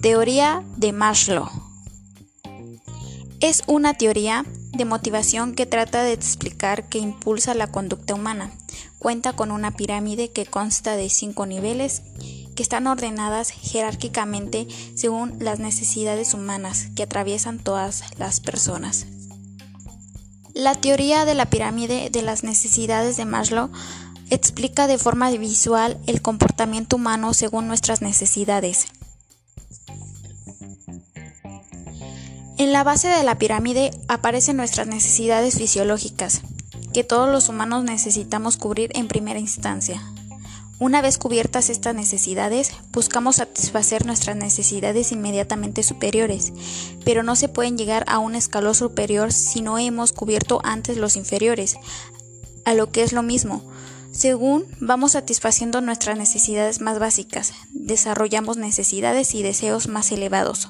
Teoría de Maslow. Es una teoría de motivación que trata de explicar qué impulsa la conducta humana. Cuenta con una pirámide que consta de cinco niveles que están ordenadas jerárquicamente según las necesidades humanas que atraviesan todas las personas. La teoría de la pirámide de las necesidades de Maslow explica de forma visual el comportamiento humano según nuestras necesidades. En la base de la pirámide aparecen nuestras necesidades fisiológicas, que todos los humanos necesitamos cubrir en primera instancia. Una vez cubiertas estas necesidades, buscamos satisfacer nuestras necesidades inmediatamente superiores, pero no se pueden llegar a un escalón superior si no hemos cubierto antes los inferiores, a lo que es lo mismo. Según vamos satisfaciendo nuestras necesidades más básicas, desarrollamos necesidades y deseos más elevados.